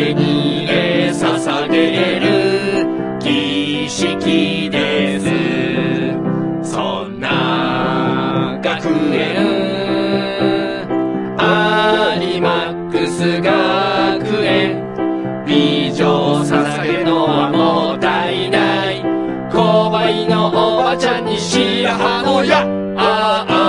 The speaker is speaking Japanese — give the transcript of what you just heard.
生に捧げる。儀式です。そんな学園マックス学園美女捧げのはもったいない。購買のおばちゃんに白羽のやああ。